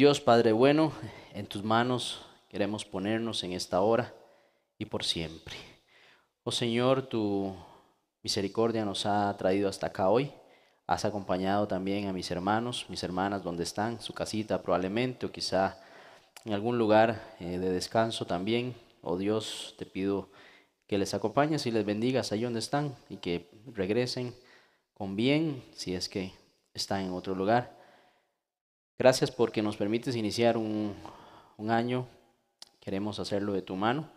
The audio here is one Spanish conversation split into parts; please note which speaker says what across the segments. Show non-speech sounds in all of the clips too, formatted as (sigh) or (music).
Speaker 1: Dios Padre bueno, en tus manos queremos ponernos en esta hora y por siempre. Oh Señor, tu misericordia nos ha traído hasta acá hoy. Has acompañado también a mis hermanos, mis hermanas, donde están, su casita probablemente, o quizá en algún lugar eh, de descanso también. Oh Dios, te pido que les acompañes y les bendigas ahí donde están y que regresen con bien si es que están en otro lugar. Gracias porque nos permites iniciar un, año. Queremos hacerlo de tu mano.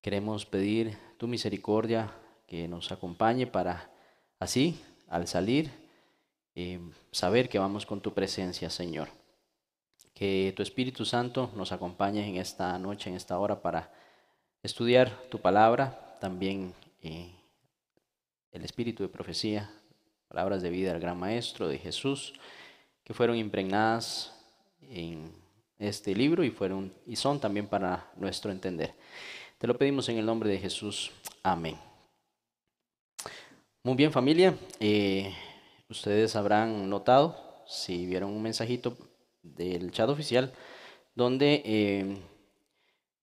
Speaker 1: Queremos pedir tu misericordia que nos acompañe para así, al salir, eh, saber que vamos con tu presencia, Señor. Que tu Espíritu Santo nos acompañe en esta noche, en esta hora, para estudiar tu palabra, también eh, el espíritu de profecía, palabras de vida del gran Maestro, de Jesús, que fueron impregnadas en este libro y, fueron, y son también para nuestro entender. Te lo pedimos en el nombre de Jesús. Amén. Muy bien familia, eh, ustedes habrán notado, si vieron un mensajito del chat oficial, donde... Eh,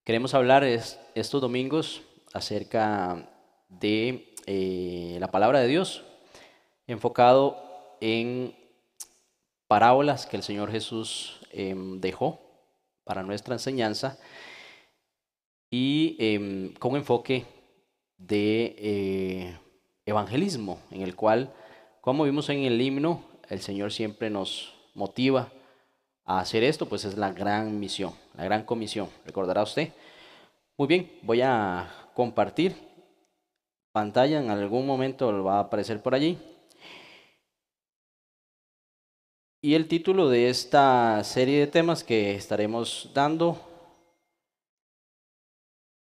Speaker 1: Queremos hablar estos domingos acerca de eh, la palabra de Dios, enfocado en parábolas que el Señor Jesús em, dejó para nuestra enseñanza y em, con enfoque de eh, evangelismo, en el cual, como vimos en el himno, el Señor siempre nos motiva a hacer esto, pues es la gran misión, la gran comisión, recordará usted. Muy bien, voy a compartir pantalla, en algún momento va a aparecer por allí. Y el título de esta serie de temas que estaremos dando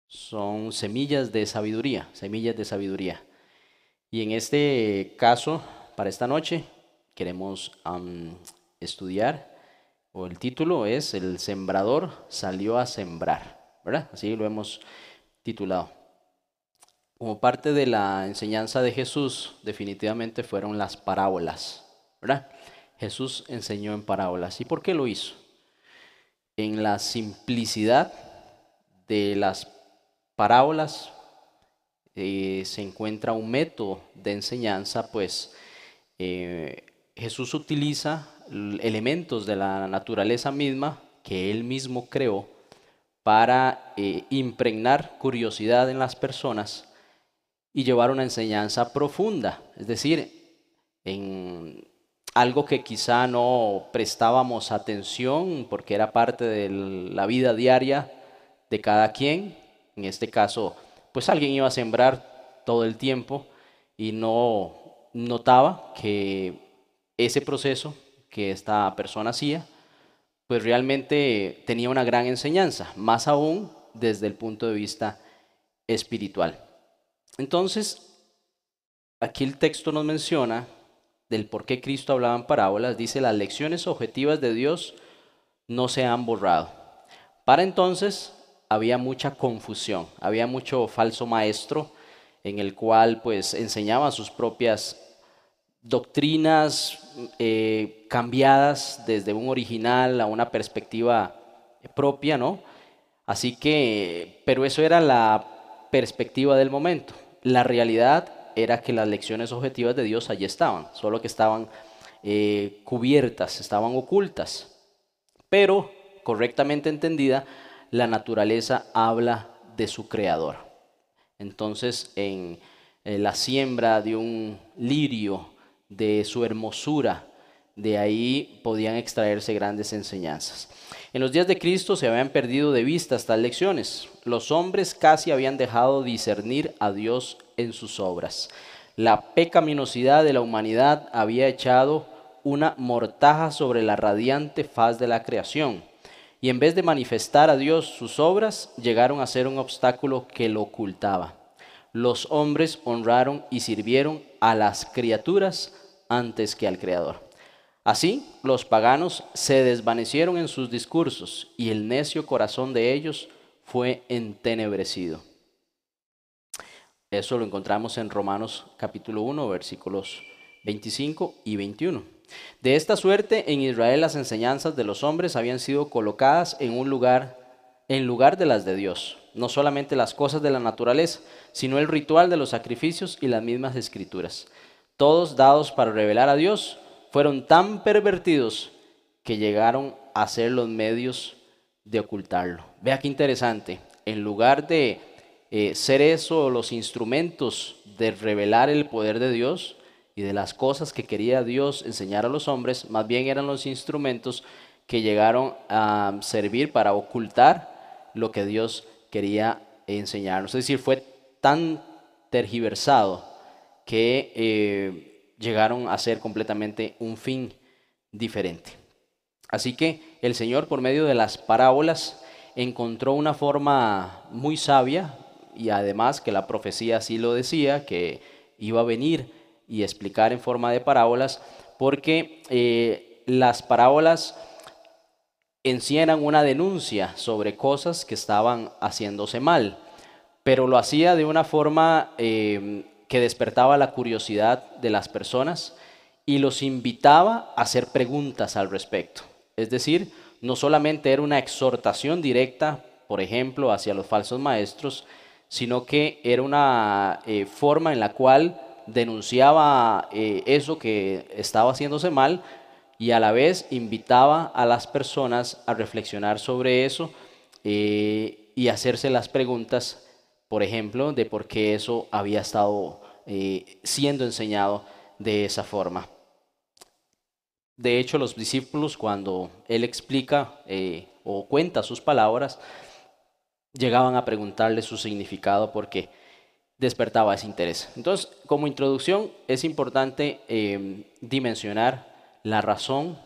Speaker 1: son semillas de sabiduría, semillas de sabiduría. Y en este caso, para esta noche, queremos estudiar o el título es El sembrador salió a sembrar, ¿verdad? Así lo hemos titulado. Como parte de la enseñanza de Jesús, definitivamente fueron las parábolas, ¿verdad? Jesús enseñó en parábolas. ¿Y por qué lo hizo? En la simplicidad de las parábolas eh, se encuentra un método de enseñanza, pues eh, Jesús utiliza elementos de la naturaleza misma que él mismo creó para eh, impregnar curiosidad en las personas y llevar una enseñanza profunda, es decir, en algo que quizá no prestábamos atención porque era parte de la vida diaria de cada quien, en este caso, pues alguien iba a sembrar todo el tiempo y no notaba que ese proceso que esta persona hacía, pues realmente tenía una gran enseñanza, más aún desde el punto de vista espiritual. Entonces, aquí el texto nos menciona del por qué Cristo hablaba en parábolas, dice, las lecciones objetivas de Dios no se han borrado. Para entonces había mucha confusión, había mucho falso maestro en el cual pues enseñaba sus propias doctrinas eh, cambiadas desde un original a una perspectiva propia, ¿no? Así que, pero eso era la perspectiva del momento. La realidad era que las lecciones objetivas de Dios allí estaban, solo que estaban eh, cubiertas, estaban ocultas. Pero, correctamente entendida, la naturaleza habla de su creador. Entonces, en la siembra de un lirio, de su hermosura. De ahí podían extraerse grandes enseñanzas. En los días de Cristo se habían perdido de vista estas lecciones. Los hombres casi habían dejado discernir a Dios en sus obras. La pecaminosidad de la humanidad había echado una mortaja sobre la radiante faz de la creación. Y en vez de manifestar a Dios sus obras, llegaron a ser un obstáculo que lo ocultaba. Los hombres honraron y sirvieron a las criaturas antes que al Creador. Así, los paganos se desvanecieron en sus discursos y el necio corazón de ellos fue entenebrecido. Eso lo encontramos en Romanos capítulo 1, versículos 25 y 21. De esta suerte, en Israel las enseñanzas de los hombres habían sido colocadas en un lugar, en lugar de las de Dios. No solamente las cosas de la naturaleza, sino el ritual de los sacrificios y las mismas escrituras. Todos dados para revelar a Dios, fueron tan pervertidos que llegaron a ser los medios de ocultarlo. Vea qué interesante. En lugar de eh, ser eso los instrumentos de revelar el poder de Dios y de las cosas que quería Dios enseñar a los hombres, más bien eran los instrumentos que llegaron a servir para ocultar lo que Dios quería enseñarnos. Es decir, fue tan tergiversado que eh, llegaron a ser completamente un fin diferente. Así que el Señor por medio de las parábolas encontró una forma muy sabia y además que la profecía así lo decía, que iba a venir y explicar en forma de parábolas, porque eh, las parábolas en una denuncia sobre cosas que estaban haciéndose mal, pero lo hacía de una forma eh, que despertaba la curiosidad de las personas y los invitaba a hacer preguntas al respecto. Es decir, no solamente era una exhortación directa, por ejemplo, hacia los falsos maestros, sino que era una eh, forma en la cual denunciaba eh, eso que estaba haciéndose mal y a la vez invitaba a las personas a reflexionar sobre eso eh, y hacerse las preguntas, por ejemplo, de por qué eso había estado siendo enseñado de esa forma. De hecho, los discípulos, cuando él explica o cuenta sus palabras, llegaban a preguntarle su significado porque despertaba ese interés. Entonces, como introducción, es importante em, dimensionar la razón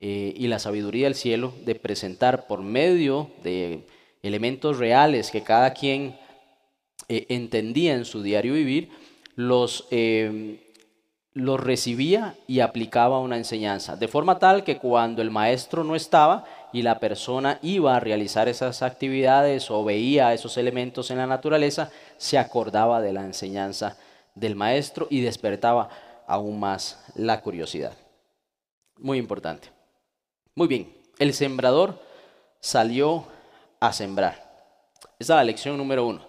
Speaker 1: eh, y la sabiduría del cielo de presentar por medio de elementos reales que cada quien eh, entendía en su diario vivir, los em, lo recibía y aplicaba una enseñanza, de forma tal que cuando el maestro no estaba y la persona iba a realizar esas actividades o veía esos elementos en la naturaleza, se acordaba de la enseñanza del maestro y despertaba aún más la curiosidad. Muy importante. Muy bien, el sembrador salió a sembrar. Esa es la lección número uno.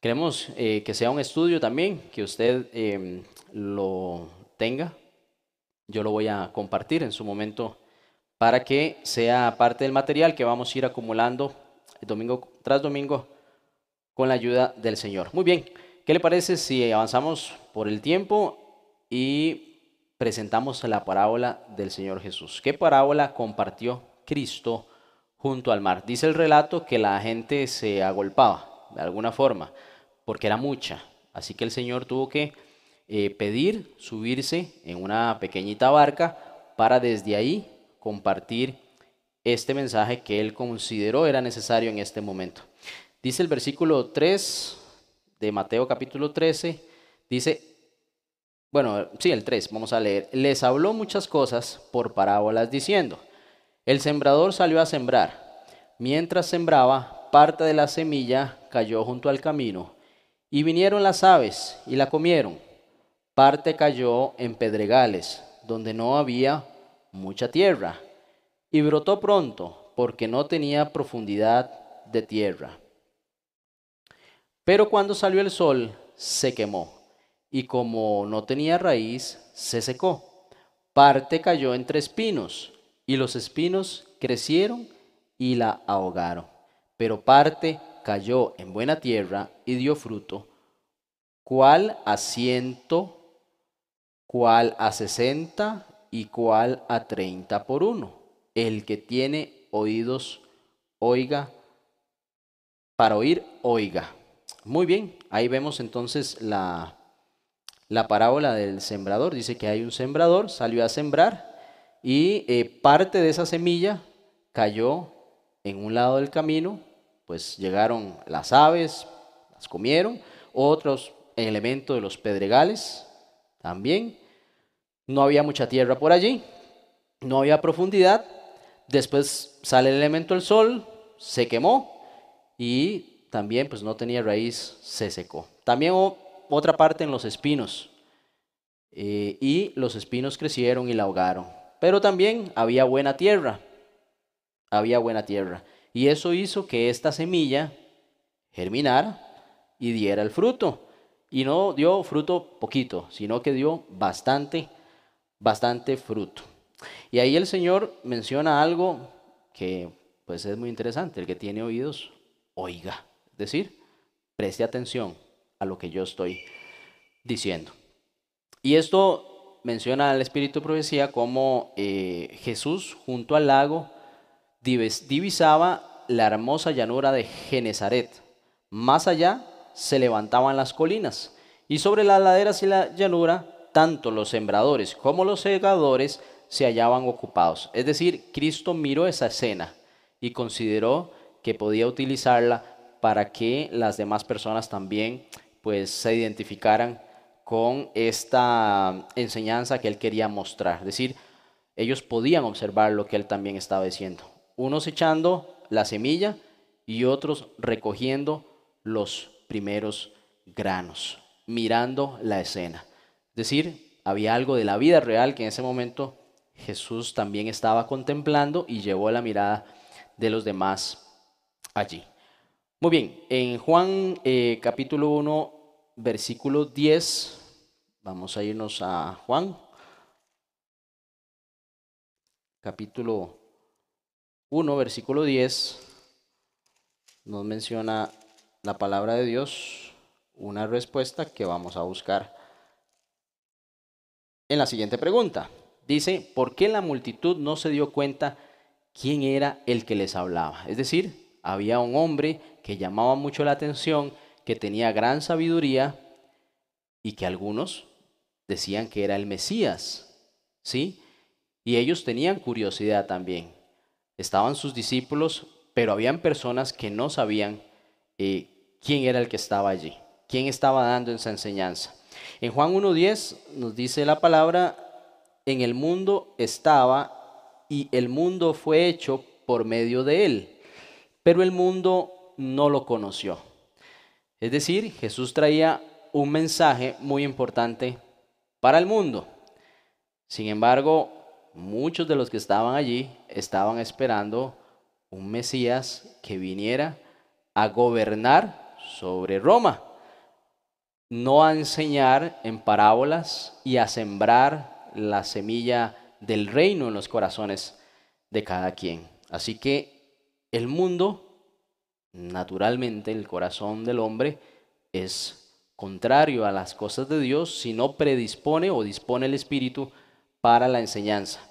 Speaker 1: Queremos eh, que sea un estudio también, que usted em, lo tenga, yo lo voy a compartir en su momento para que sea parte del material que vamos a ir acumulando domingo tras domingo con la ayuda del Señor. Muy bien, ¿qué le parece si avanzamos por el tiempo y presentamos la parábola del Señor Jesús? ¿Qué parábola compartió Cristo junto al mar? Dice el relato que la gente se agolpaba de alguna forma porque era mucha, así que el Señor tuvo que eh, pedir subirse en una pequeñita barca para desde ahí compartir este mensaje que él consideró era necesario en este momento. Dice el versículo 3 de Mateo capítulo 13, dice, bueno, sí, el 3, vamos a leer, les habló muchas cosas por parábolas diciendo, el sembrador salió a sembrar, mientras sembraba, parte de la semilla cayó junto al camino, y vinieron las aves y la comieron. Parte cayó en pedregales, donde no había mucha tierra, y brotó pronto, porque no tenía profundidad de tierra. Pero cuando salió el sol, se quemó, y como no tenía raíz, se secó. Parte cayó entre espinos, y los espinos crecieron y la ahogaron. Pero parte cayó en buena tierra y dio fruto, cuál a ciento cuál a sesenta y cuál a treinta por uno. El que tiene oídos, oiga. Para oír, oiga. Muy bien, ahí vemos entonces la, la parábola del sembrador. Dice que hay un sembrador, salió a sembrar y eh, parte de esa semilla cayó en un lado del camino, pues llegaron las aves, las comieron, otros elementos de los pedregales también, no había mucha tierra por allí, no había profundidad, después sale el elemento del sol, se quemó y también pues no tenía raíz, se secó. También otra parte en los espinos. eh, y los espinos crecieron y la ahogaron. Pero también había buena tierra, había buena tierra. Y eso hizo que esta semilla germinara y diera el fruto. Y no dio fruto poquito, sino que dio bastante, bastante fruto. Y ahí el Señor menciona algo que pues es muy interesante. El que tiene oídos, oiga. Es decir, preste atención a lo que yo estoy diciendo. Y esto menciona al Espíritu de Profecía como eh, Jesús junto al lago divisaba la hermosa llanura de Genezaret. Más allá se levantaban las colinas y sobre las laderas y la llanura tanto los sembradores como los segadores se hallaban ocupados. Es decir, Cristo miró esa escena y consideró que podía utilizarla para que las demás personas también pues se identificaran con esta enseñanza que él quería mostrar. Es decir, ellos podían observar lo que él también estaba diciendo. Unos echando la semilla y otros recogiendo los primeros granos, mirando la escena. Es decir, había algo de la vida real que en ese momento Jesús también estaba contemplando y llevó la mirada de los demás allí. Muy bien, en Juan eh, capítulo 1, versículo 10, vamos a irnos a Juan, capítulo 1, versículo 10, nos menciona la palabra de Dios, una respuesta que vamos a buscar en la siguiente pregunta. Dice, ¿por qué la multitud no se dio cuenta quién era el que les hablaba? Es decir, había un hombre que llamaba mucho la atención, que tenía gran sabiduría y que algunos decían que era el Mesías, ¿sí? Y ellos tenían curiosidad también. Estaban sus discípulos, pero habían personas que no sabían eh, quién era el que estaba allí, quién estaba dando esa enseñanza. En Juan 1.10 nos dice la palabra, en el mundo estaba y el mundo fue hecho por medio de él, pero el mundo no lo conoció. Es decir, Jesús traía un mensaje muy importante para el mundo. Sin embargo, muchos de los que estaban allí estaban esperando un Mesías que viniera a gobernar sobre Roma, no a enseñar en parábolas y a sembrar la semilla del reino en los corazones de cada quien. Así que el mundo naturalmente el corazón del hombre es contrario a las cosas de Dios si no predispone o dispone el Espíritu para la enseñanza.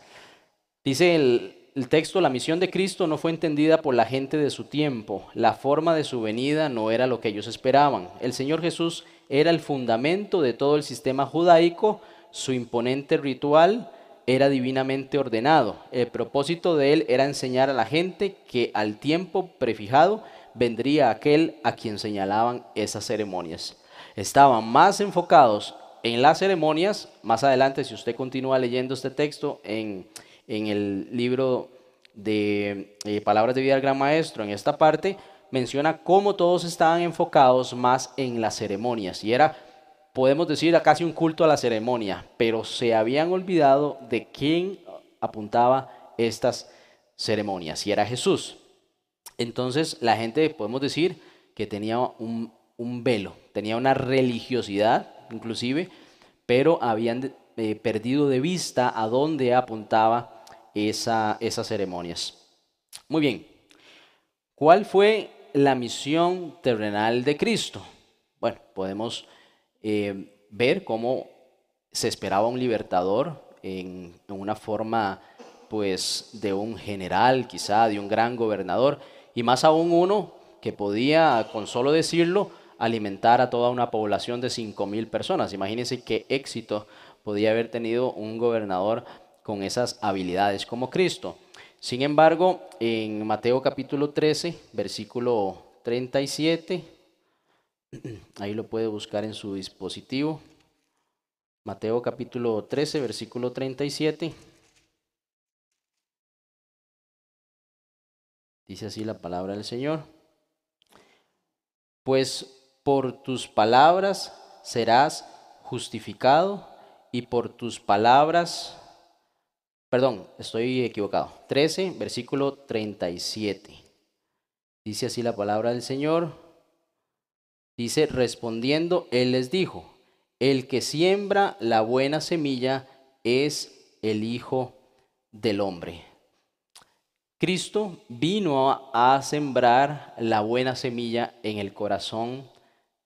Speaker 1: Dice el, texto, la misión de Cristo no fue entendida por la gente de su tiempo, la forma de su venida no era lo que ellos esperaban. El Señor Jesús era el fundamento de todo el sistema judaico, su imponente ritual era divinamente ordenado. El propósito de él era enseñar a la gente que al tiempo prefijado vendría aquel a quien señalaban esas ceremonias. Estaban más enfocados en las ceremonias. Más adelante, si usted continúa leyendo este texto en, el libro de eh, Palabras de Vida del Gran Maestro, en esta parte, menciona cómo todos estaban enfocados más en las ceremonias. Y era, podemos decir, casi un culto a la ceremonia, pero se habían olvidado de quién apuntaba estas ceremonias, y era Jesús. Entonces la gente, podemos decir, que tenía un, velo, tenía una religiosidad inclusive, pero habían eh, perdido de vista a dónde apuntaba esa, esas ceremonias. Muy bien, ¿cuál fue la misión terrenal de Cristo? Bueno, podemos eh, ver cómo se esperaba un libertador en, en una forma pues de un general, quizá de un gran gobernador, y más aún uno que podía, con solo decirlo, alimentar a toda una población de 5.000 personas. Imagínense qué éxito podía haber tenido un gobernador con esas habilidades como Cristo. Sin embargo, en Mateo capítulo 13, versículo 37, (clears throat) ahí lo puede buscar en su dispositivo. Mateo capítulo 13, versículo 37. Dice así la palabra del Señor. Pues por tus palabras serás justificado y por tus palabras, perdón, estoy equivocado, 13, versículo 37. Dice así la palabra del Señor. Dice, respondiendo, Él les dijo, el que siembra la buena semilla es el Hijo del Hombre. Cristo vino a sembrar la buena semilla en el corazón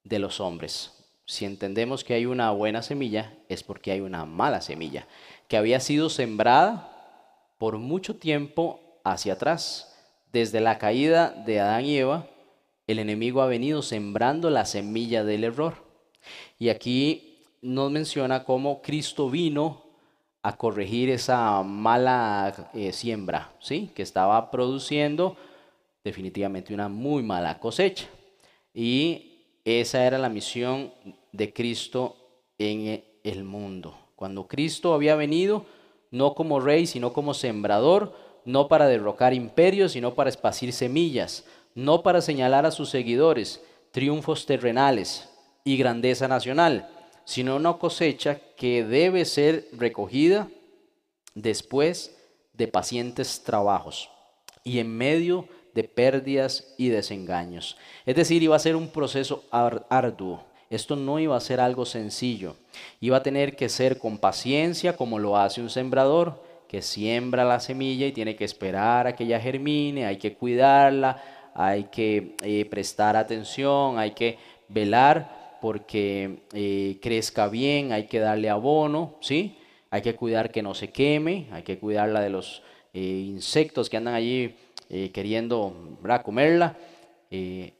Speaker 1: de los hombres. Si entendemos que hay una buena semilla, es porque hay una mala semilla, que había sido sembrada por mucho tiempo hacia atrás. Desde la caída de Adán y Eva, el enemigo ha venido sembrando la semilla del error. Y aquí nos menciona cómo Cristo vino a corregir esa mala eh, siembra, ¿sí? Que estaba produciendo definitivamente una muy mala cosecha. Y esa era la misión de Cristo en el mundo. Cuando Cristo había venido, no como rey, sino como sembrador, no para derrocar imperios, sino para esparcir semillas, no para señalar a sus seguidores triunfos terrenales y grandeza nacional, sino una cosecha que debe ser recogida después de pacientes trabajos y en medio de pérdidas y desengaños. Es decir, iba a ser un proceso arduo. Esto no iba a ser algo sencillo. Iba a tener que ser con paciencia, como lo hace un sembrador, que siembra la semilla y tiene que esperar a que ella germine, hay que cuidarla, hay que eh, prestar atención, hay que velar porque eh, crezca bien, hay que darle abono, ¿sí? Hay que cuidar que no se queme, hay que cuidarla de los eh, insectos que andan allí queriendo comerla. y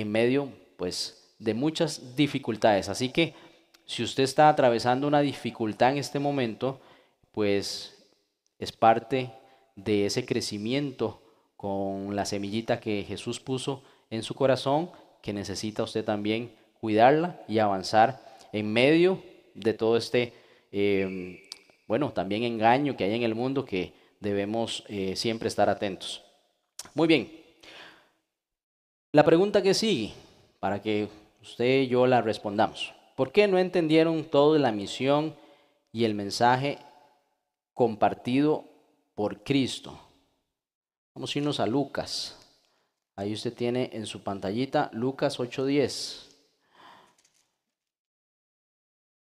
Speaker 1: en medio, pues, de muchas dificultades. Así que si usted está atravesando una dificultad en este momento, pues es parte de ese crecimiento con la semillita que Jesús puso en su corazón, que necesita usted también cuidarla y avanzar en medio de todo este, em, bueno, también engaño que hay en el mundo que debemos eh, siempre estar atentos. Muy bien. La pregunta que sigue, para que usted y yo la respondamos. ¿Por qué no entendieron toda la misión y el mensaje compartido por Cristo? Vamos a irnos a Lucas. Ahí usted tiene en su pantallita Lucas 8:10.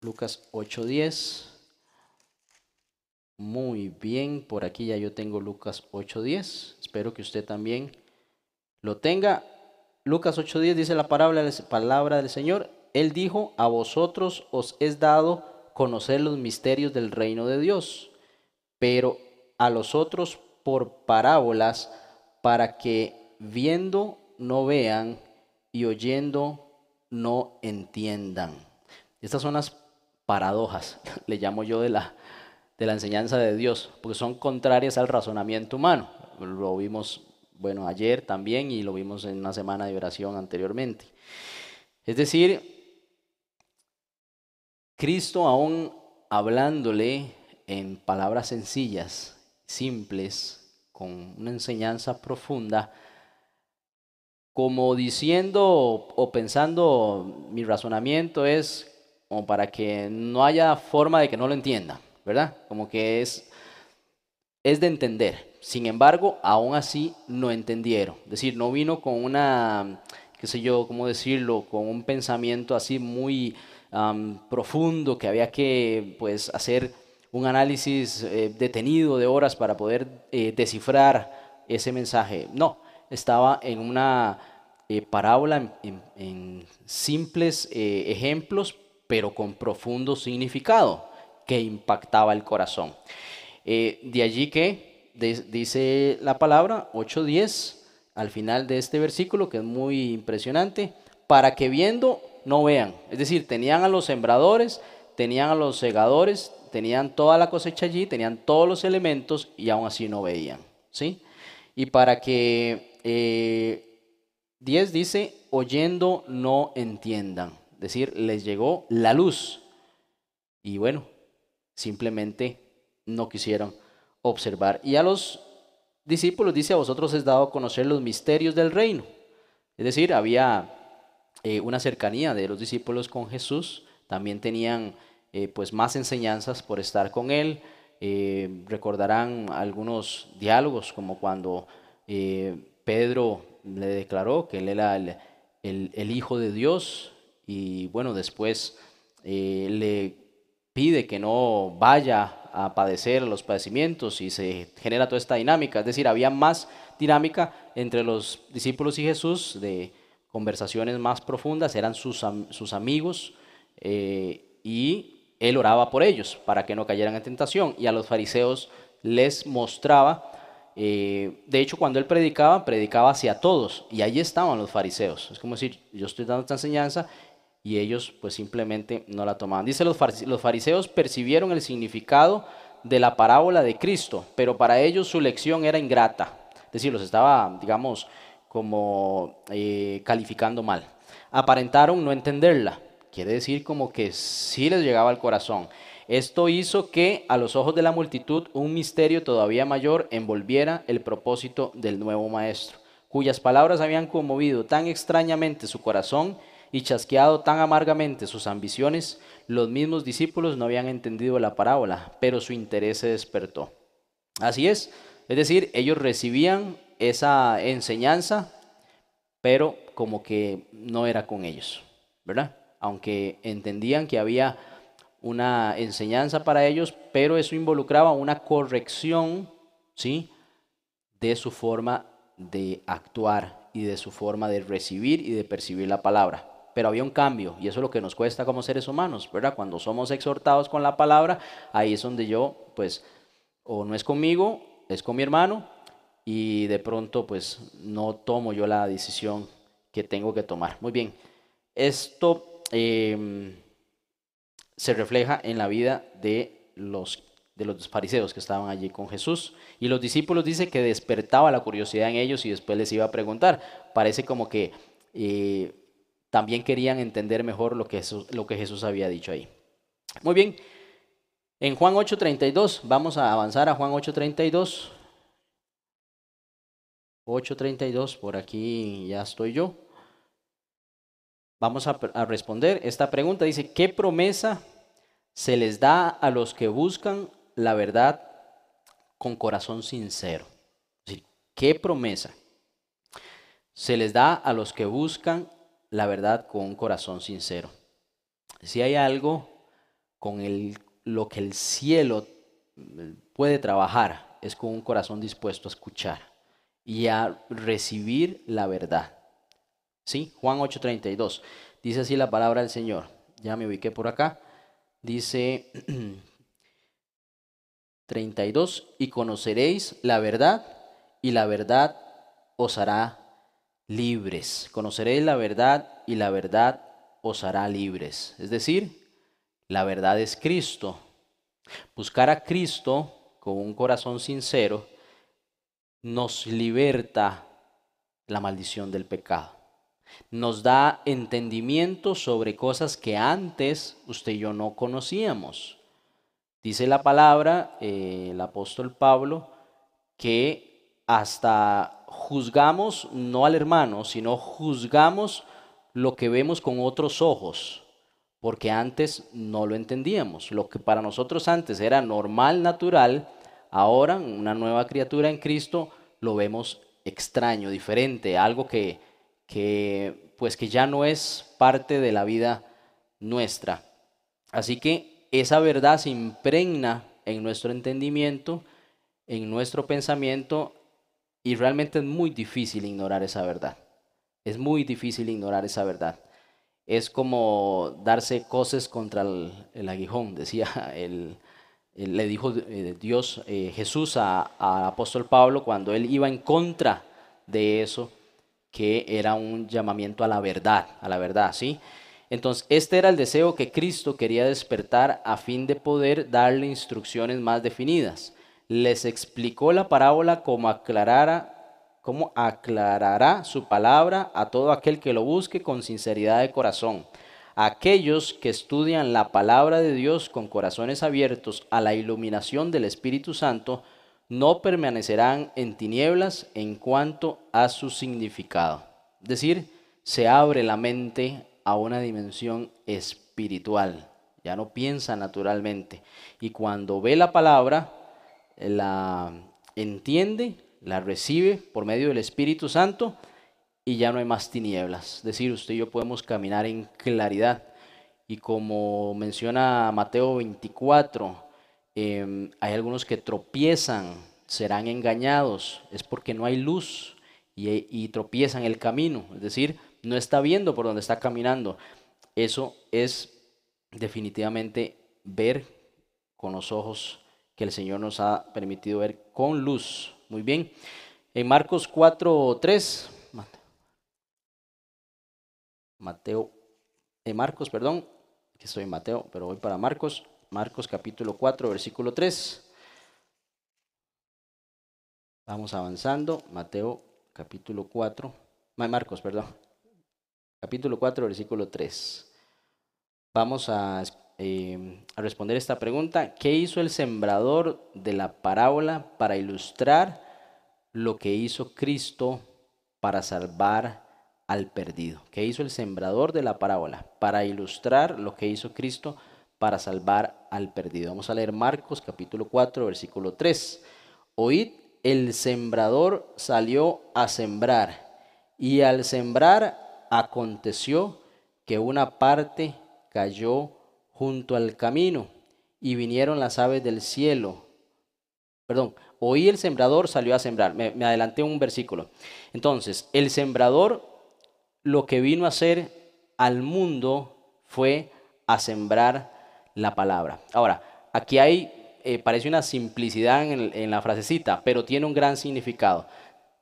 Speaker 1: Lucas 8.10. Muy bien, por aquí ya yo tengo Lucas 8.10. Espero que usted también lo tenga. Lucas 8.10 dice la palabra, del Señor. Él dijo, a vosotros os es dado conocer los misterios del reino de Dios, pero a los otros por parábolas, para que viendo no vean y oyendo no entiendan. Estas son las paradojas, (laughs) le llamo yo de la, de la enseñanza de Dios, porque son contrarias al razonamiento humano. Lo vimos, bueno, ayer también y lo vimos en una semana de oración anteriormente. Es decir, Cristo aún hablándole en palabras sencillas, simples, con una enseñanza profunda, como diciendo o pensando, mi razonamiento es como para que no haya forma de que no lo entienda, ¿verdad? Como que es, es de entender. Sin embargo, aún así no entendieron. Es decir, no vino con una, qué sé yo, cómo decirlo, con un pensamiento así muy profundo que había que pues hacer un análisis eh, detenido de horas para poder eh, descifrar ese mensaje. No, estaba en una eh, parábola, en simples ejemplos pero con profundo significado que impactaba el corazón. De allí que dice la palabra 8.10 al final de este versículo, que es muy impresionante, para que viendo no vean. Es decir, tenían a los sembradores, tenían a los segadores, tenían toda la cosecha allí, tenían todos los elementos y aún así no veían. ¿sí? Y para que 10 eh, dice, oyendo no entiendan decir, les llegó la luz. Y bueno, simplemente no quisieron observar. Y a los discípulos dice, a vosotros es dado conocer los misterios del reino. Es decir, había eh, una cercanía de los discípulos con Jesús, también tenían eh, pues más enseñanzas por estar con él. Eh, recordarán algunos diálogos como cuando Pedro le declaró que él era el, el, Hijo de Dios y bueno, después le pide que no vaya a padecer los padecimientos y se genera toda esta dinámica. Es decir, había más dinámica entre los discípulos y Jesús de conversaciones más profundas, eran sus, sus amigos eh, y él oraba por ellos para que no cayeran en tentación y a los fariseos les mostraba, eh, de hecho cuando él predicaba, predicaba hacia todos y allí estaban los fariseos. Es como decir, yo estoy dando esta enseñanza y ellos pues simplemente no la tomaban. Dice, los fariseos percibieron el significado de la parábola de Cristo, pero para ellos su lección era ingrata. Es decir, los estaba, digamos, como eh, calificando mal. Aparentaron no entenderla. Quiere decir como que sí les llegaba al corazón. Esto hizo que a los ojos de la multitud un misterio todavía mayor envolviera el propósito del nuevo maestro, cuyas palabras habían conmovido tan extrañamente su corazón y chasqueado tan amargamente sus ambiciones, los mismos discípulos no habían entendido la parábola, pero su interés se despertó. Así es, es decir, ellos recibían esa enseñanza, pero como que no era con ellos, ¿verdad? Aunque entendían que había una enseñanza para ellos, pero eso involucraba una corrección, ¿sí? De su forma de actuar y de su forma de recibir y de percibir la palabra. Pero había un cambio y eso es lo que nos cuesta como seres humanos, ¿verdad? Cuando somos exhortados con la palabra, ahí es donde yo, pues, o no es conmigo, es con mi hermano, y de pronto pues no tomo yo la decisión que tengo que tomar. Muy bien, esto em, se refleja en la vida de los, de los fariseos que estaban allí con Jesús y los discípulos dice que despertaba la curiosidad en ellos y después les iba a preguntar. Parece como que eh, también querían entender mejor lo que, Jesús, lo que Jesús había dicho ahí. Muy bien, en Juan 8.32, vamos a avanzar a Juan 8.32. 8.32, por aquí ya estoy yo. Vamos a, responder esta pregunta. Dice, ¿qué promesa se les da a los que buscan la verdad con corazón sincero? ¿Qué promesa se les da a los que buscan la verdad con un corazón sincero? Si hay algo con el, lo que el cielo puede trabajar, es con un corazón dispuesto a escuchar y a recibir la verdad. ¿Sí? Juan 8:32. Dice así la palabra del Señor. Ya me ubiqué por acá. Dice (clears throat) 32, y conoceréis la verdad, y la verdad os hará libres. Conoceréis la verdad, y la verdad os hará libres. Es decir, la verdad es Cristo. Buscar a Cristo con un corazón sincero nos liberta la maldición del pecado. Nos da entendimiento sobre cosas que antes usted y yo no conocíamos. Dice la palabra, eh, el apóstol Pablo, que hasta juzgamos no al hermano, sino juzgamos lo que vemos con otros ojos, porque antes no lo entendíamos. Lo que para nosotros antes era normal, natural, Ahora, una nueva criatura en Cristo, lo vemos extraño, diferente, algo que, que, pues que ya no es parte de la vida nuestra. Así que esa verdad se impregna en nuestro entendimiento, en nuestro pensamiento, y realmente es muy difícil ignorar esa verdad. Es muy difícil ignorar esa verdad. Es como darse cosas contra el aguijón, (laughs) decía el, le dijo eh, Dios, eh, Jesús a, apóstol Pablo cuando él iba en contra de eso, que era un llamamiento a la verdad, a la verdad, ¿sí? Entonces, este era el deseo que Cristo quería despertar a fin de poder darle instrucciones más definidas. Les explicó la parábola como aclarara, como aclarará su palabra a todo aquel que lo busque con sinceridad de corazón. Aquellos que estudian la palabra de Dios con corazones abiertos a la iluminación del Espíritu Santo no permanecerán en tinieblas en cuanto a su significado. Es decir, se abre la mente a una dimensión espiritual. ya no piensa naturalmente. Y cuando ve la palabra, la entiende, la recibe por medio del Espíritu Santo y ya no hay más tinieblas. Es decir, usted y yo podemos caminar en claridad. Y como menciona Mateo 24, em, hay algunos que tropiezan, serán engañados, es porque no hay luz y, y tropiezan el camino. Es decir, no está viendo por donde está caminando. Eso es definitivamente ver con los ojos que el Señor nos ha permitido ver con luz. Muy bien. En Marcos 4, 3. Mateo. En Marcos, perdón. Que estoy en Mateo, pero voy para Marcos. Marcos capítulo 4, versículo 3. Vamos avanzando. Mateo capítulo 4. Marcos, perdón. Capítulo 4, versículo 3. Vamos eh, a, responder esta pregunta. ¿Qué hizo el sembrador de la parábola para ilustrar lo que hizo Cristo para salvar al perdido? ¿Qué hizo el sembrador de la parábola para ilustrar lo que hizo Cristo para salvar al perdido? Vamos a leer Marcos capítulo 4, versículo 3. Oíd, el sembrador salió a sembrar y al sembrar aconteció que una parte cayó junto al camino y vinieron las aves del cielo. Perdón, oí el sembrador salió a sembrar. Me, adelanté un versículo. Entonces, el sembrador lo que vino a hacer al mundo fue a sembrar la palabra. Ahora, aquí hay, eh, parece una simplicidad en, en la frasecita, pero tiene un gran significado.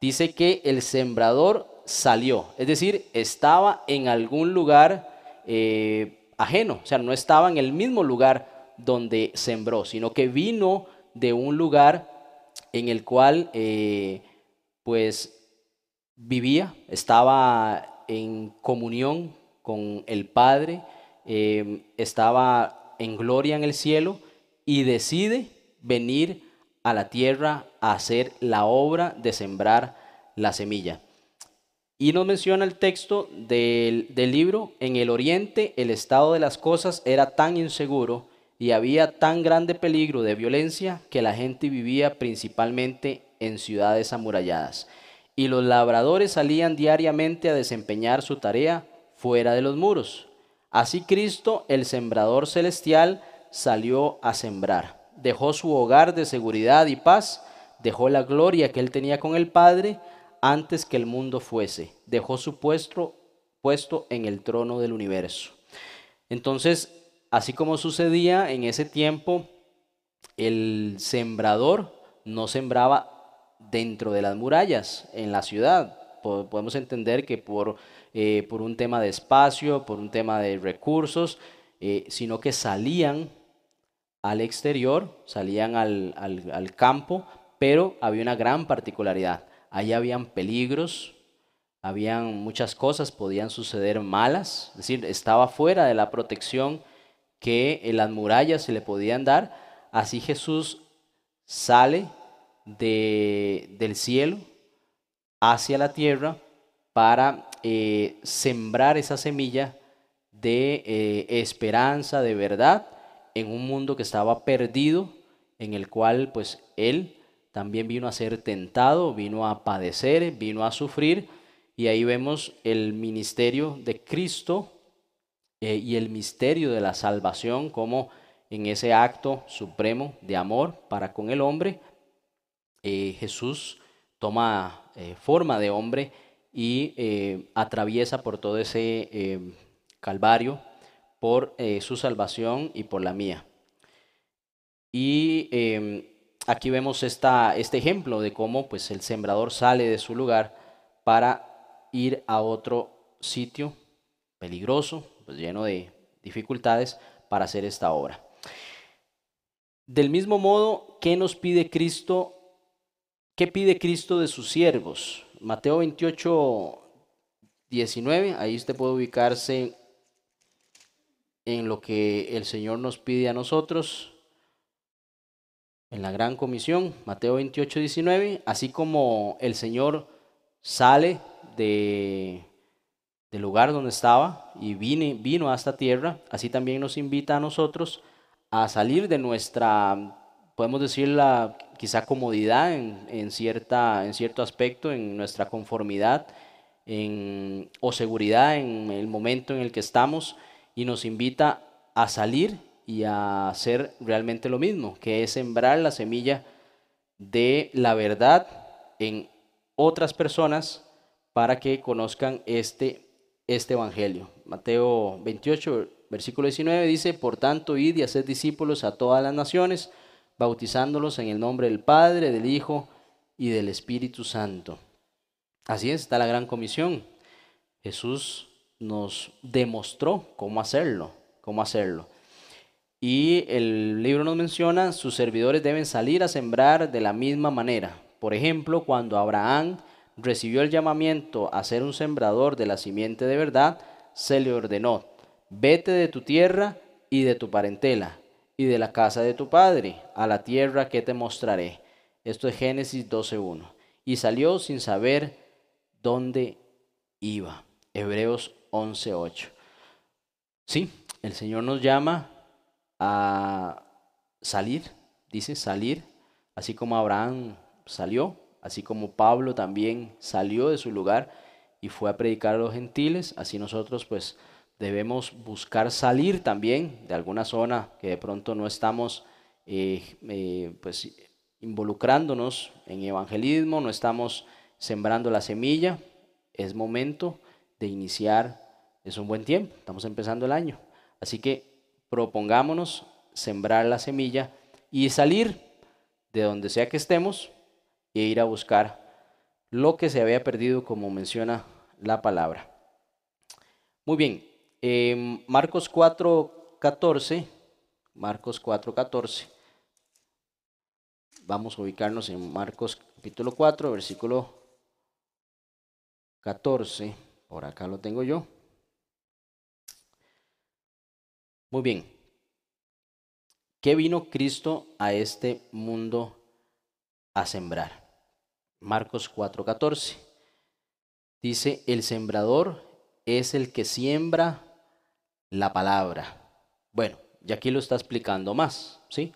Speaker 1: Dice que el sembrador salió, es decir, estaba en algún lugar eh, ajeno, o sea, no estaba en el mismo lugar donde sembró, sino que vino de un lugar en el cual eh, pues vivía, estaba en comunión con el Padre, eh, estaba en gloria en el cielo y decide venir a la tierra a hacer la obra de sembrar la semilla. Y nos menciona el texto del, libro, en el oriente el estado de las cosas era tan inseguro y había tan grande peligro de violencia que la gente vivía principalmente en ciudades amuralladas. Y los labradores salían diariamente a desempeñar su tarea fuera de los muros. Así Cristo, el sembrador celestial, salió a sembrar. Dejó su hogar de seguridad y paz, dejó la gloria que él tenía con el Padre, antes que el mundo fuese, dejó su puesto, puesto en el trono del universo. Entonces, así como sucedía en ese tiempo, el sembrador no sembraba dentro de las murallas, en la ciudad. Podemos entender que por, eh, por un tema de espacio, por un tema de recursos, eh, sino que salían al exterior, salían al, al campo, pero había una gran particularidad allá habían peligros, habían muchas cosas, podían suceder malas, es decir, estaba fuera de la protección que en las murallas se le podían dar. Así Jesús sale de, del cielo hacia la tierra para eh, sembrar esa semilla de eh, esperanza, de verdad, en un mundo que estaba perdido, en el cual pues Él también vino a ser tentado, vino a padecer, vino a sufrir, y ahí vemos el ministerio de Cristo eh, y el misterio de la salvación como en ese acto supremo de amor para con el hombre, eh, Jesús toma eh, forma de hombre y atraviesa por todo ese calvario por su salvación y por la mía. Y em, aquí vemos esta, este ejemplo de cómo pues, el sembrador sale de su lugar para ir a otro sitio peligroso, pues, lleno de dificultades, para hacer esta obra. Del mismo modo, ¿qué nos pide Cristo? ¿Qué pide Cristo de sus siervos? Mateo 28, 19, ahí usted puede ubicarse en lo que el Señor nos pide a nosotros en la gran comisión, Mateo 28, 19, así como el Señor sale de, del lugar donde estaba y vino a esta tierra, así también nos invita a nosotros a salir de nuestra, podemos decir, la quizá comodidad en, cierta, en cierto aspecto, en nuestra conformidad en, o seguridad en el momento en el que estamos y nos invita a salir y a hacer realmente lo mismo, que es sembrar la semilla de la verdad en otras personas para que conozcan este, este Evangelio. Mateo 28, versículo 19 dice, por tanto, id y haced discípulos a todas las naciones, bautizándolos en el nombre del Padre, del Hijo y del Espíritu Santo. Así es, está la gran comisión. Jesús nos demostró cómo hacerlo, cómo hacerlo. Y el libro nos menciona, sus servidores deben salir a sembrar de la misma manera. Por ejemplo, cuando Abraham recibió el llamamiento a ser un sembrador de la simiente de verdad, se le ordenó, vete de tu tierra y de tu parentela y de la casa de tu padre a la tierra que te mostraré. Esto es Génesis 12.1. Y salió sin saber dónde iba. Hebreos 11.8. Sí, el Señor nos llama a salir, dice salir, así como Abraham salió, así como Pablo también salió de su lugar y fue a predicar a los gentiles, así nosotros pues debemos buscar salir también de alguna zona que de pronto no estamos eh, eh, pues involucrándonos en evangelismo, no estamos sembrando la semilla, es momento de iniciar, es un buen tiempo, estamos empezando el año, así que propongámonos sembrar la semilla y salir de donde sea que estemos e ir a buscar lo que se había perdido como menciona la palabra. Muy bien, eh, Marcos 4.14, Marcos 4.14, vamos a ubicarnos en Marcos capítulo 4, versículo 14, por acá lo tengo yo. Muy bien. ¿Qué vino Cristo a este mundo a sembrar? Marcos 4:14. Dice, el sembrador es el que siembra la palabra. Bueno, ya aquí lo está explicando más, ¿sí?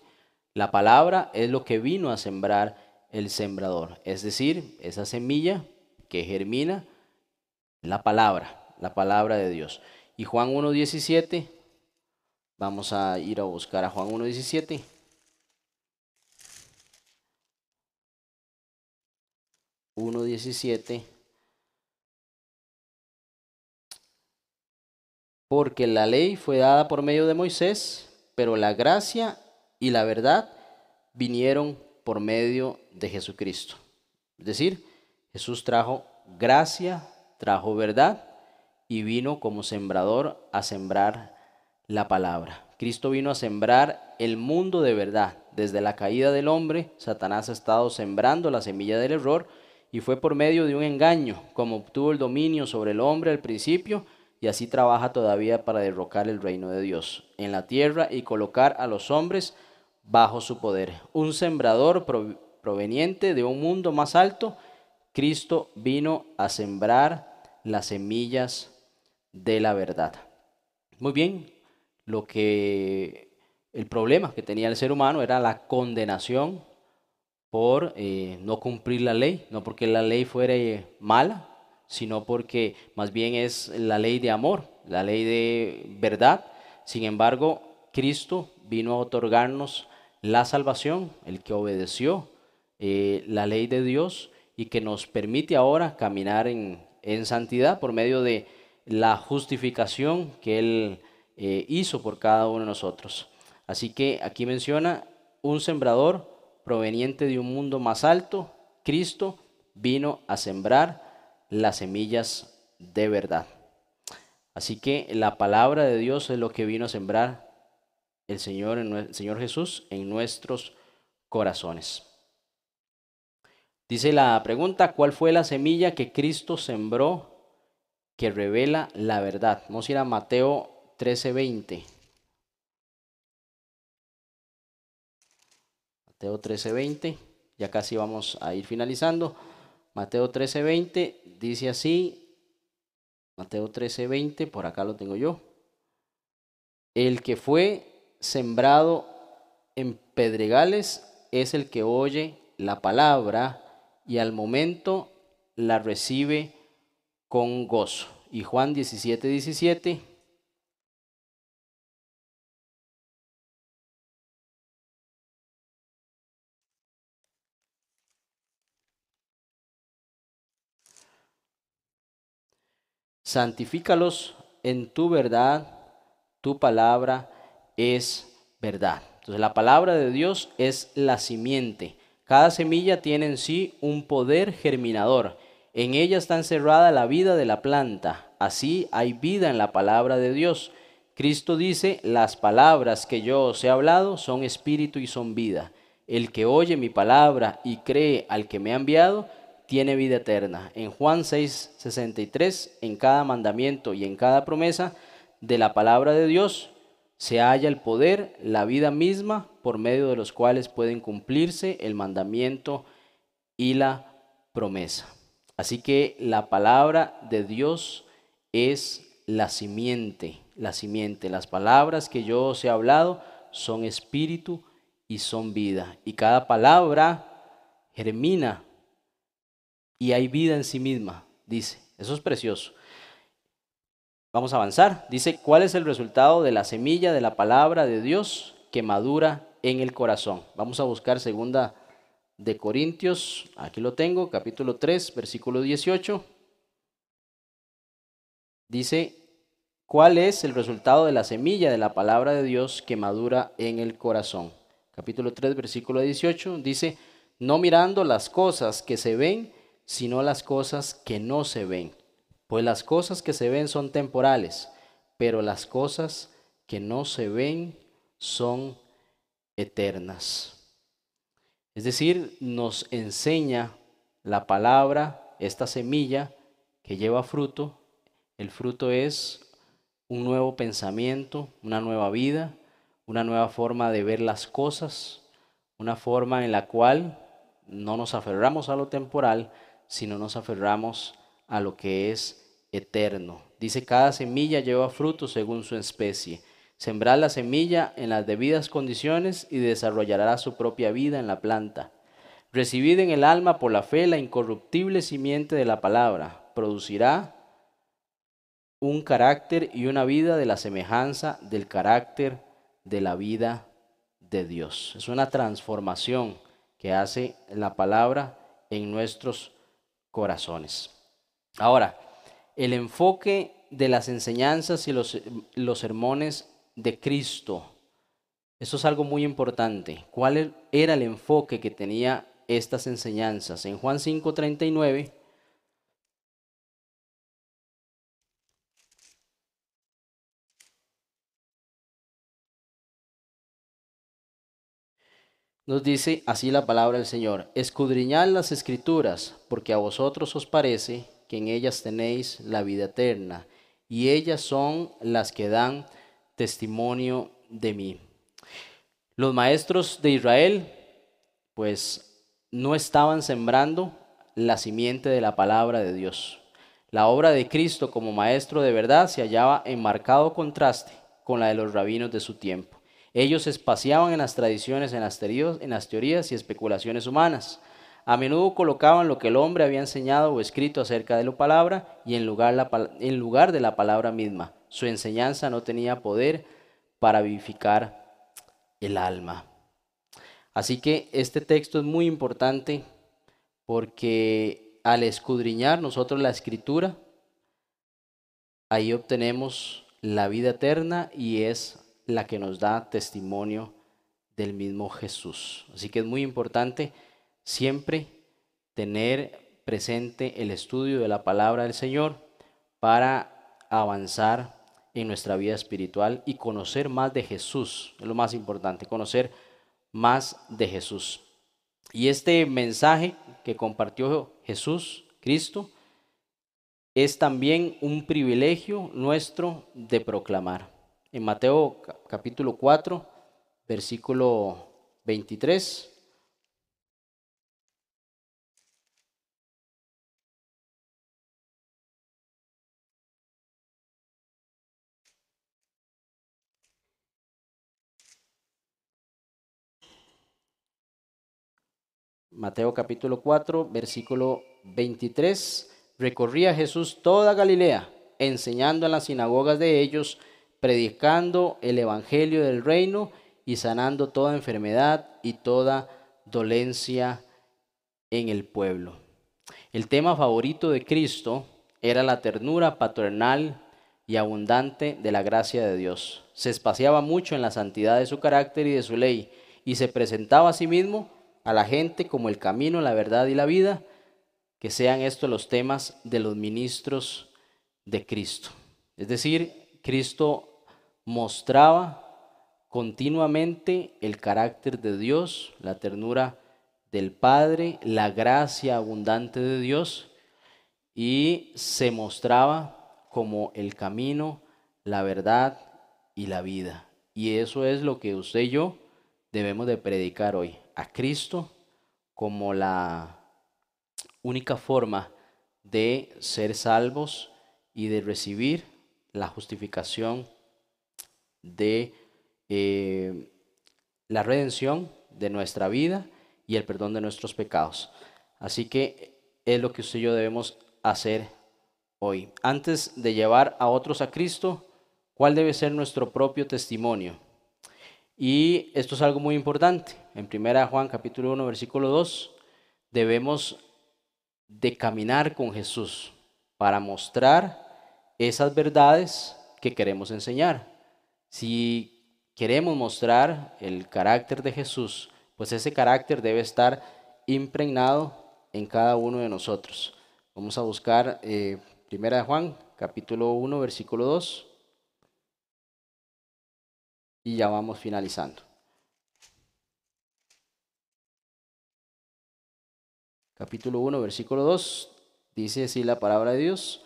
Speaker 1: La palabra es lo que vino a sembrar el sembrador, es decir, esa semilla que germina la palabra, la palabra de Dios. Y Juan 1.17 Vamos a ir a buscar a Juan 1.17. Porque la ley fue dada por medio de Moisés, pero la gracia y la verdad vinieron por medio de Jesucristo. Es decir, Jesús trajo gracia, trajo verdad y vino como sembrador a sembrar la palabra. Cristo vino a sembrar el mundo de verdad. Desde la caída del hombre, Satanás ha estado sembrando la semilla del error y fue por medio de un engaño como obtuvo el dominio sobre el hombre al principio y así trabaja todavía para derrocar el reino de Dios en la tierra y colocar a los hombres bajo su poder. Un sembrador proveniente de un mundo más alto, Cristo vino a sembrar las semillas de la verdad. Muy bien, lo que el problema que tenía el ser humano era la condenación por eh, no cumplir la ley, no porque la ley fuera mala, sino porque más bien es la ley de amor, la ley de verdad. Sin embargo, Cristo vino a otorgarnos la salvación, el que obedeció eh, la ley de Dios y que nos permite ahora caminar en, en santidad por medio de la justificación que Él eh, hizo por cada uno de nosotros. Así que aquí menciona un sembrador proveniente de un mundo más alto, Cristo vino a sembrar las semillas de verdad. Así que la palabra de Dios es lo que vino a sembrar el Señor, el Señor Jesús en nuestros corazones. Dice la pregunta, ¿cuál fue la semilla que Cristo sembró que revela la verdad? Vamos a ir a Mateo 13:20. Mateo 13:20, ya casi vamos a ir finalizando. Mateo 13:20 dice así, Mateo 13, 20, por acá lo tengo yo. El que fue sembrado en pedregales es el que oye la palabra y al momento la recibe con gozo. Y Juan 17, 17. Santifícalos en tu verdad, tu palabra es verdad. Entonces la palabra de Dios es la simiente. Cada semilla tiene en sí un poder germinador. En ella está encerrada la vida de la planta. Así hay vida en la palabra de Dios. Cristo dice, las palabras que yo os he hablado son espíritu y son vida. El que oye mi palabra y cree al que me ha enviado, tiene vida eterna. En Juan 6, 63, en cada mandamiento y en cada promesa de la palabra de Dios, se halla el poder, la vida misma, por medio de los cuales pueden cumplirse el mandamiento y la promesa. Así que la palabra de Dios es la simiente, la simiente. Las palabras que yo os he hablado son espíritu y son vida. Y cada palabra germina y hay vida en sí misma, dice. Eso es precioso. Vamos a avanzar. Dice, ¿cuál es el resultado de la semilla de la palabra de Dios que madura en el corazón? Vamos a buscar segunda de Corintios, aquí lo tengo, capítulo 3, versículo 18. Dice, ¿cuál es el resultado de la semilla de la palabra de Dios que madura en el corazón? Capítulo 3, versículo 18 dice, no mirando las cosas que se ven, sino las cosas que no se ven pues las cosas que se ven son temporales, pero las cosas que no se ven son eternas. Es decir, nos enseña la palabra, esta semilla que lleva fruto. El fruto es un nuevo pensamiento, una nueva vida, una nueva forma de ver las cosas, una forma en la cual no nos aferramos a lo temporal, sino nos aferramos a lo que es eterno. Dice, cada semilla lleva fruto según su especie. Sembrad la semilla en las debidas condiciones y desarrollará su propia vida en la planta. Recibid en el alma por la fe la incorruptible simiente de la palabra. Producirá un carácter y una vida de la semejanza del carácter de la vida de Dios. Es una transformación que hace la palabra en nuestros corazones. Ahora, el enfoque de las enseñanzas y los, los sermones de Cristo. Eso es algo muy importante. ¿Cuál era el enfoque que tenía estas enseñanzas? En Juan 5:39 Nos dice así la palabra del Señor, escudriñad las escrituras, porque a vosotros os parece que en ellas tenéis la vida eterna, y ellas son las que dan testimonio de mí. Los maestros de Israel, pues, no estaban sembrando la simiente de la palabra de Dios. La obra de Cristo como maestro de verdad se hallaba en marcado contraste con la de los rabinos de su tiempo. Ellos espaciaban en las tradiciones, en las, en las teorías y especulaciones humanas a menudo colocaban lo que el hombre había enseñado o escrito acerca de la palabra y en lugar, en lugar de la palabra misma. Su enseñanza no tenía poder para vivificar el alma. Así que este texto es muy importante porque al escudriñar nosotros la escritura, ahí obtenemos la vida eterna y es la que nos da testimonio del mismo Jesús. Así que es muy importante siempre tener presente el estudio de la palabra del Señor para avanzar en nuestra vida espiritual y conocer más de Jesús. Es lo más importante, conocer más de Jesús. Y este mensaje que compartió Jesús, Cristo, es también un privilegio nuestro de proclamar en Mateo capítulo 4, versículo 23. Mateo capítulo 4, versículo 23. Recorría Jesús toda Galilea, enseñando en las sinagogas de ellos, predicando el evangelio del reino y sanando toda enfermedad y toda dolencia en el pueblo. El tema favorito de Cristo era la ternura paternal y abundante de la gracia de Dios. Se espaciaba mucho en la santidad de su carácter y de su ley, y se presentaba a sí mismo a la gente como el camino, la verdad y la vida, que sean estos los temas de los ministros de Cristo. Es decir, Cristo mostraba continuamente el carácter de Dios, la ternura del Padre, la gracia abundante de Dios y se mostraba como el camino, la verdad y la vida. Y eso es lo que usted y yo debemos de predicar hoy, a Cristo como la única forma de ser salvos y de recibir la justificación de eh, la redención de nuestra vida y el perdón de nuestros pecados. Así que es lo que usted y yo debemos hacer hoy. Antes de llevar a otros a Cristo, ¿cuál debe ser nuestro propio testimonio? Y esto es algo muy importante. En 1 Juan capítulo 1 versículo 2 debemos de caminar con Jesús para mostrar esas verdades que queremos enseñar. Si queremos mostrar el carácter de Jesús, pues ese carácter debe estar impregnado en cada uno de nosotros. Vamos a buscar eh, Primera de Juan, capítulo 1, versículo 2. Y ya vamos finalizando. Capítulo 1, versículo 2. Dice así la palabra de Dios.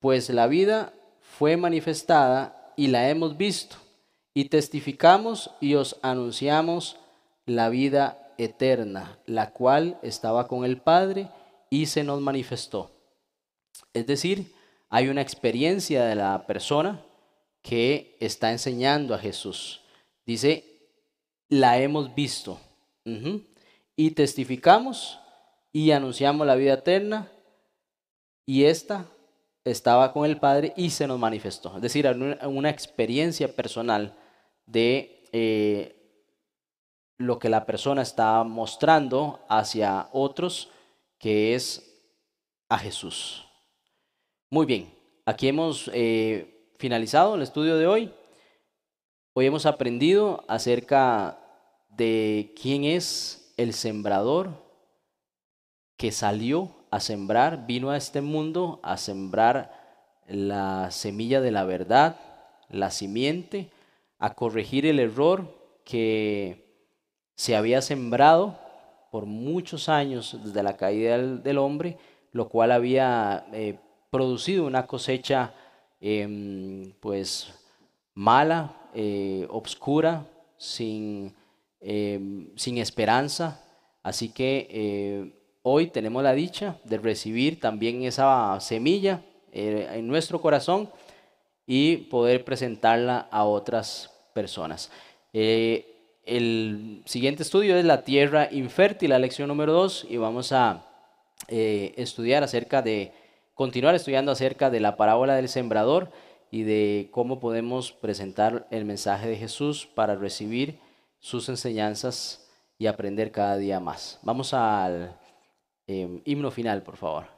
Speaker 1: Pues la vida fue manifestada y la hemos visto y testificamos y os anunciamos la vida eterna, la cual estaba con el Padre y se nos manifestó. Es decir, hay una experiencia de la persona que está enseñando a Jesús. Dice, la hemos visto y testificamos y anunciamos la vida eterna y esta estaba con el Padre y se nos manifestó. Es decir, una, experiencia personal de eh, lo que la persona está mostrando hacia otros, que es a Jesús. Muy bien, aquí hemos eh, finalizado el estudio de hoy. Hoy hemos aprendido acerca de quién es el sembrador que salió a sembrar, vino a este mundo a sembrar la semilla de la verdad, la simiente, a corregir el error que se había sembrado por muchos años desde la caída del, hombre, lo cual había eh, producido una cosecha em, pues mala, eh, obscura, sin, em, sin esperanza. Así que eh, hoy tenemos la dicha de recibir también esa semilla en nuestro corazón y poder presentarla a otras personas. El siguiente estudio es la tierra infértil, la lección número 2, y vamos a eh, estudiar acerca de, continuar estudiando acerca de la parábola del sembrador y de cómo podemos presentar el mensaje de Jesús para recibir sus enseñanzas y aprender cada día más. Vamos al eh, himno final, por favor.